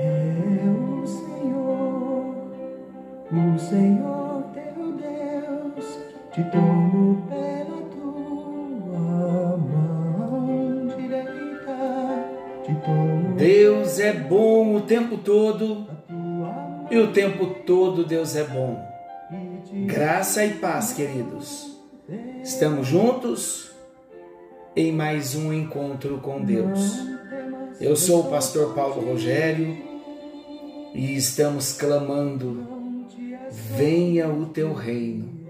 é o Senhor, o Senhor teu Deus, te tomo pela tua mão direita, te tomo Deus é bom o tempo todo e o tempo todo Deus é bom. Graça e paz, queridos. Estamos juntos em mais um encontro com Deus. Eu sou o pastor Paulo Rogério e estamos clamando: venha o teu reino.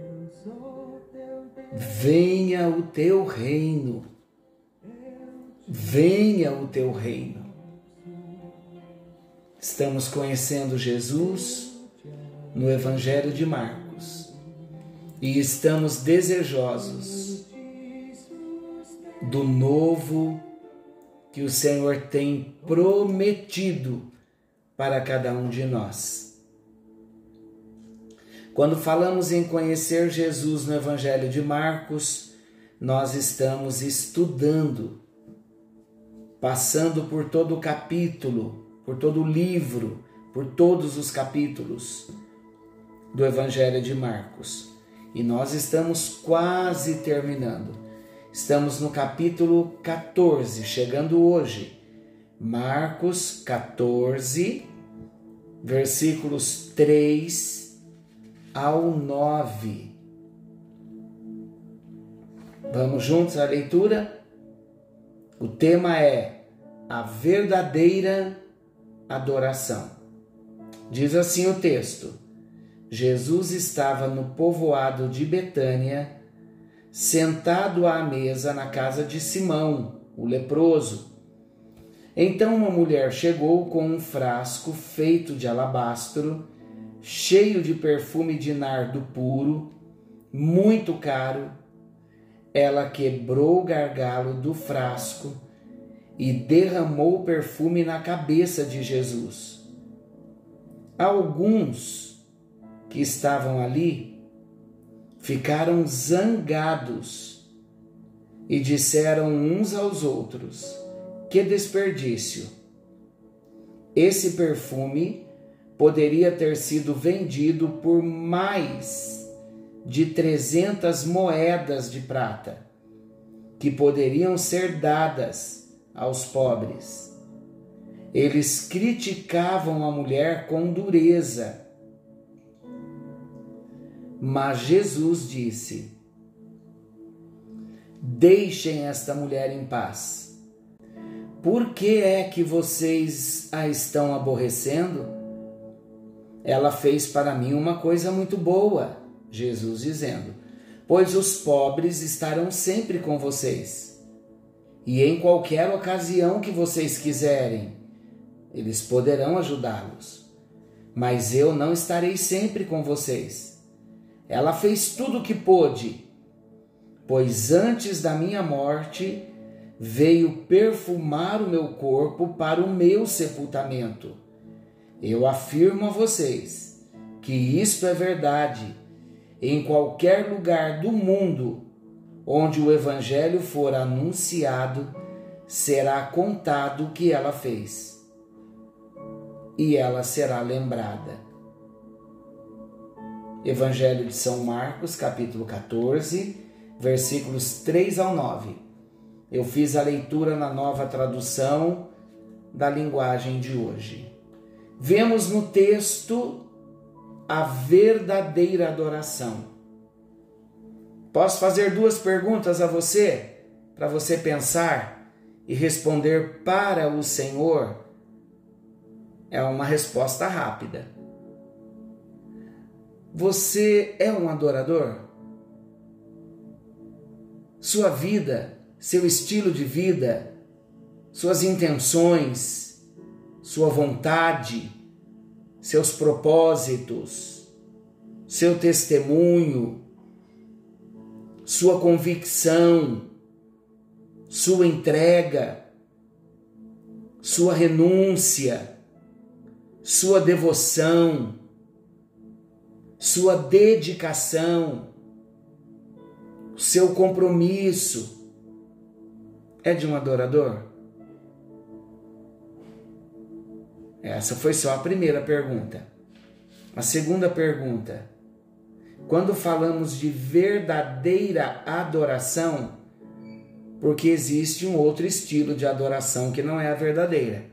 Venha o teu reino. Venha o teu reino. Estamos conhecendo Jesus no Evangelho de Marcos e estamos desejosos do novo que o Senhor tem prometido para cada um de nós. Quando falamos em conhecer Jesus no Evangelho de Marcos, nós estamos estudando, passando por todo o capítulo, por todo o livro, por todos os capítulos do Evangelho de Marcos. E nós estamos quase terminando. Estamos no capítulo 14, chegando hoje. Marcos 14, versículos 3 ao 9. Vamos juntos à leitura? O tema é a verdadeira adoração. Diz assim o texto: Jesus estava no povoado de Betânia, sentado à mesa na casa de Simão, o leproso. Então uma mulher chegou com um frasco feito de alabastro, cheio de perfume de nardo puro, muito caro. Ela quebrou o gargalo do frasco e derramou o perfume na cabeça de Jesus. Alguns que estavam ali ficaram zangados e disseram uns aos outros: Que desperdício! Esse perfume poderia ter sido vendido por mais de 300 moedas de prata, que poderiam ser dadas aos pobres. Eles criticavam a mulher com dureza. Mas Jesus disse: Deixem esta mulher em paz. Por que é que vocês a estão aborrecendo? Ela fez para mim uma coisa muito boa, Jesus dizendo: Pois os pobres estarão sempre com vocês, e em qualquer ocasião que vocês quiserem, eles poderão ajudá-los. Mas eu não estarei sempre com vocês. Ela fez tudo o que pôde, pois antes da minha morte veio perfumar o meu corpo para o meu sepultamento. Eu afirmo a vocês que isto é verdade. Em qualquer lugar do mundo onde o Evangelho for anunciado, será contado o que ela fez. E ela será lembrada. Evangelho de São Marcos, capítulo 14, versículos 3 ao 9. Eu fiz a leitura na nova tradução da linguagem de hoje. Vemos no texto a verdadeira adoração. Posso fazer duas perguntas a você, para você pensar e responder para o Senhor? É uma resposta rápida. Você é um adorador? Sua vida, seu estilo de vida, suas intenções, sua vontade, seus propósitos, seu testemunho, sua convicção, sua entrega, sua renúncia, sua devoção, sua dedicação, seu compromisso é de um adorador? Essa foi só a primeira pergunta. A segunda pergunta: quando falamos de verdadeira adoração, porque existe um outro estilo de adoração que não é a verdadeira.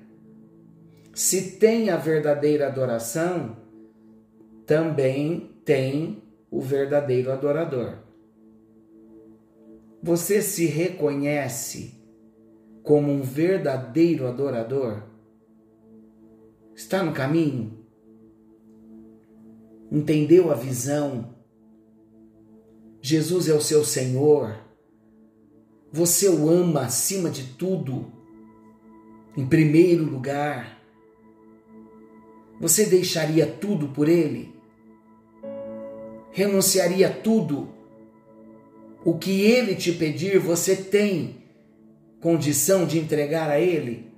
Se tem a verdadeira adoração, também tem o verdadeiro adorador. Você se reconhece como um verdadeiro adorador? Está no caminho? Entendeu a visão? Jesus é o seu Senhor. Você o ama acima de tudo, em primeiro lugar. Você deixaria tudo por Ele? Renunciaria tudo? O que Ele te pedir, você tem condição de entregar a Ele?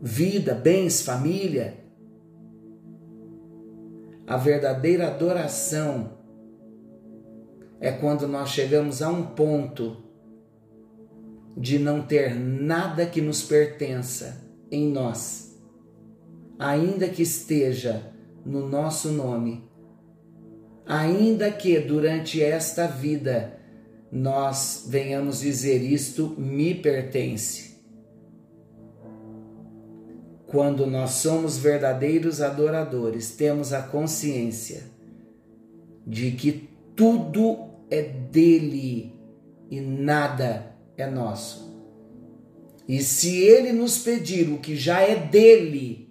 Vida, bens, família. A verdadeira adoração é quando nós chegamos a um ponto de não ter nada que nos pertença em nós, ainda que esteja no nosso nome, ainda que durante esta vida nós venhamos dizer isto me pertence. Quando nós somos verdadeiros adoradores, temos a consciência de que tudo é dele e nada é nosso. E se ele nos pedir o que já é dele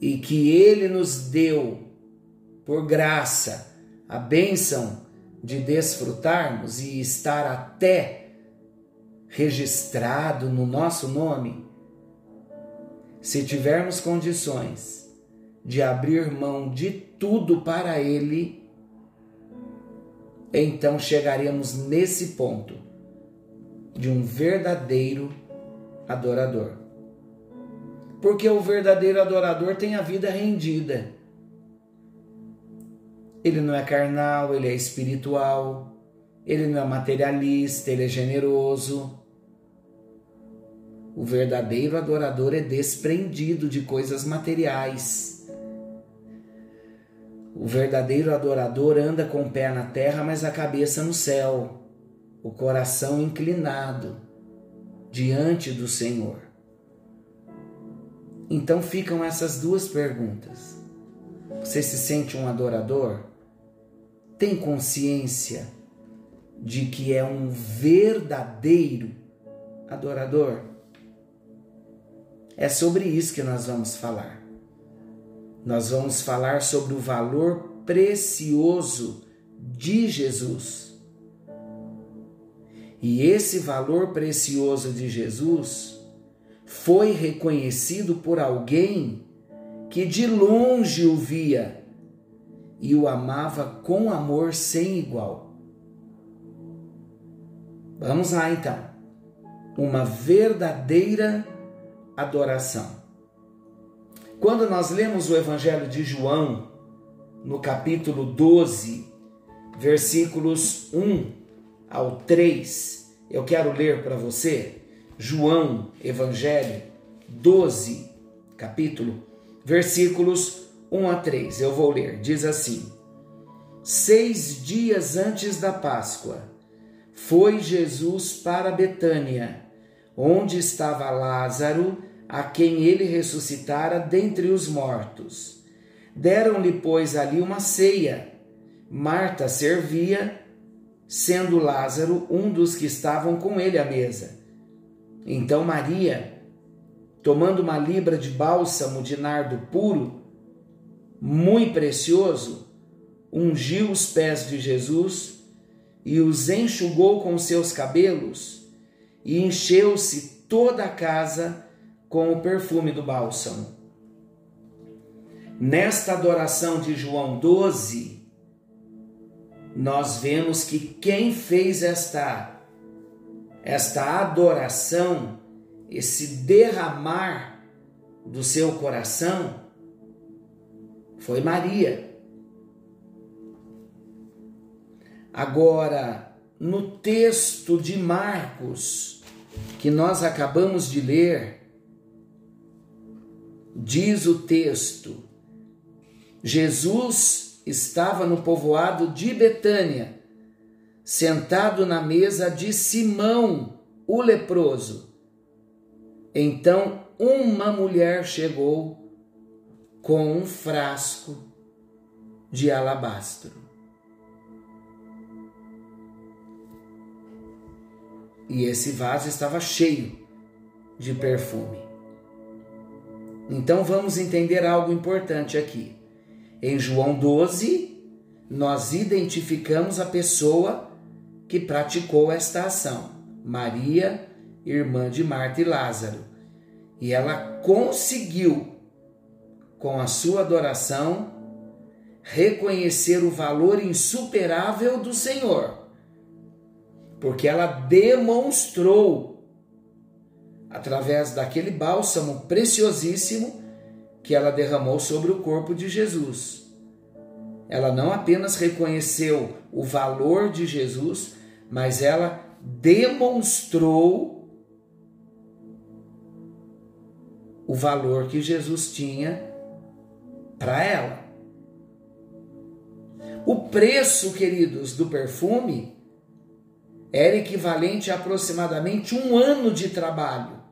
e que ele nos deu por graça a bênção de desfrutarmos e estar até registrado no nosso nome, se tivermos condições de abrir mão de tudo para Ele, então chegaremos nesse ponto de um verdadeiro adorador. Porque o verdadeiro adorador tem a vida rendida. Ele não é carnal, ele é espiritual, ele não é materialista, ele é generoso. O verdadeiro adorador é desprendido de coisas materiais o verdadeiro adorador anda com o pé na terra, mas a cabeça no céu, o coração inclinado diante do Senhor. Então ficam essas duas perguntas. Você se sente um adorador? Tem consciência de que é um verdadeiro adorador? É sobre isso que nós vamos falar nós vamos falar sobre o valor precioso de Jesus. E esse valor precioso de Jesus foi reconhecido por alguém que de longe o via e o amava com amor sem igual. Vamos lá então. Uma verdadeira adoração. Quando nós lemos o Evangelho de João, no capítulo 12, versículos 1 ao 3, eu quero ler para você. João, Evangelho 12, capítulo, versículos 1 a 3. Eu vou ler. Diz assim: Seis dias antes da Páscoa, foi Jesus para Betânia, onde estava Lázaro a quem ele ressuscitara dentre os mortos. Deram-lhe, pois, ali uma ceia. Marta servia, sendo Lázaro um dos que estavam com ele à mesa. Então Maria, tomando uma libra de bálsamo de nardo puro, muito precioso, ungiu os pés de Jesus e os enxugou com seus cabelos, e encheu-se toda a casa com o perfume do bálsamo. Nesta adoração de João 12, nós vemos que quem fez esta esta adoração, esse derramar do seu coração foi Maria. Agora, no texto de Marcos que nós acabamos de ler, Diz o texto: Jesus estava no povoado de Betânia, sentado na mesa de Simão, o leproso. Então uma mulher chegou com um frasco de alabastro. E esse vaso estava cheio de perfume. Então vamos entender algo importante aqui. Em João 12, nós identificamos a pessoa que praticou esta ação, Maria, irmã de Marta e Lázaro. E ela conseguiu, com a sua adoração, reconhecer o valor insuperável do Senhor, porque ela demonstrou, através daquele bálsamo preciosíssimo, que ela derramou sobre o corpo de Jesus. Ela não apenas reconheceu o valor de Jesus, mas ela demonstrou o valor que Jesus tinha para ela. O preço, queridos, do perfume era equivalente a aproximadamente um ano de trabalho.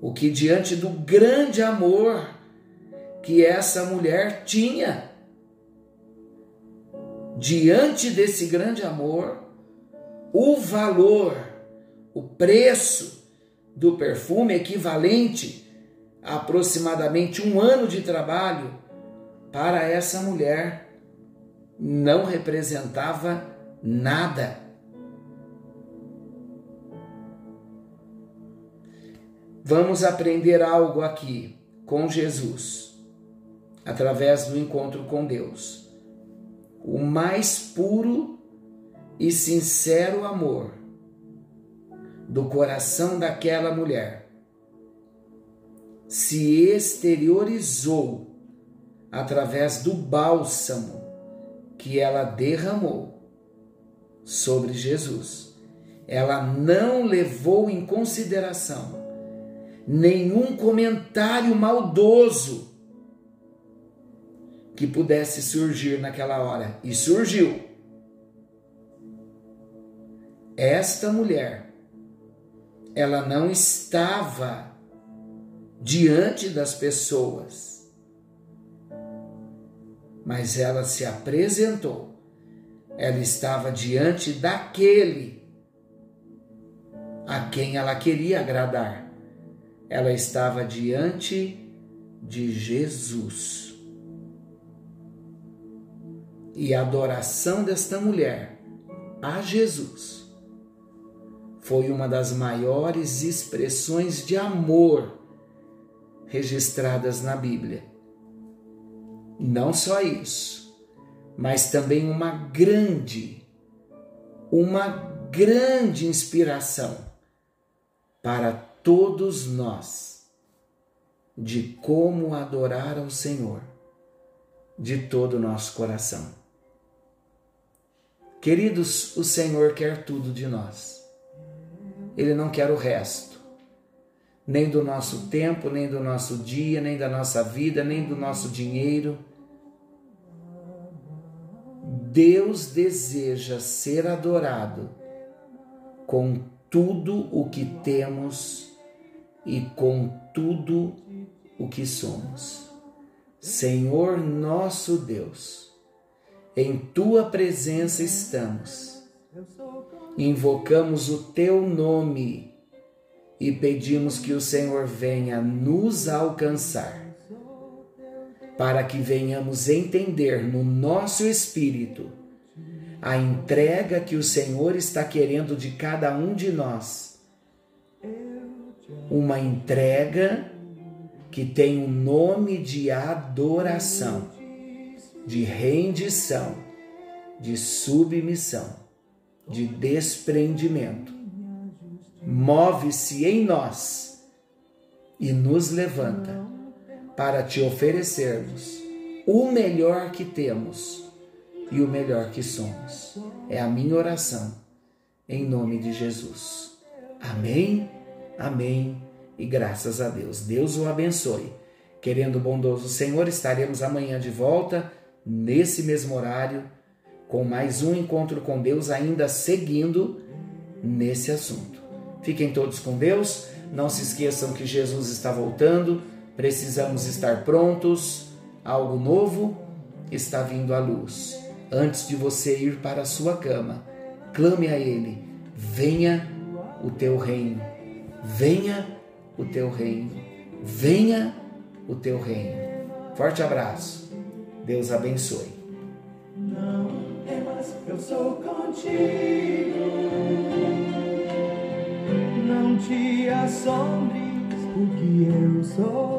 O que, diante do grande amor que essa mulher tinha, diante desse grande amor, o valor, o preço do perfume equivalente aproximadamente um ano de trabalho para essa mulher não representava nada. Vamos aprender algo aqui com Jesus, através do encontro com Deus. O mais puro e sincero amor do coração daquela mulher se exteriorizou através do bálsamo que ela derramou sobre Jesus. Ela não levou em consideração nenhum comentário maldoso que pudesse surgir naquela hora. E surgiu. Esta mulher, ela não estava diante das pessoas mas ela se apresentou. Ela estava diante daquele a quem ela queria agradar. Ela estava diante de Jesus. E a adoração desta mulher a Jesus foi uma das maiores expressões de amor registradas na Bíblia. Não só isso, mas também uma grande, uma grande inspiração para todos nós de como adorar ao Senhor de todo o nosso coração. Queridos, o Senhor quer tudo de nós. Ele não quer o resto, nem do nosso tempo, nem do nosso dia, nem da nossa vida, nem do nosso dinheiro Deus deseja ser adorado com tudo o que temos e com tudo o que somos. Senhor nosso Deus, em tua presença estamos. Invocamos o teu nome e pedimos que o Senhor venha nos alcançar para que venhamos entender no nosso espírito a entrega que o Senhor está querendo de cada um de nós. Uma entrega que tem o um nome de adoração, de rendição, de submissão, de desprendimento. Move-se em nós e nos levanta para te oferecermos o melhor que temos e o melhor que somos. É a minha oração, em nome de Jesus. Amém, amém e graças a Deus. Deus o abençoe. Querendo o bondoso Senhor, estaremos amanhã de volta, nesse mesmo horário, com mais um encontro com Deus, ainda seguindo nesse assunto. Fiquem todos com Deus. Não se esqueçam que Jesus está voltando. Precisamos estar prontos. Algo novo está vindo à luz. Antes de você ir para a sua cama, clame a Ele: venha o teu reino, venha o teu reino, venha o teu reino. Forte abraço. Deus abençoe. Não eu sou contigo. Não te assombres, porque eu sou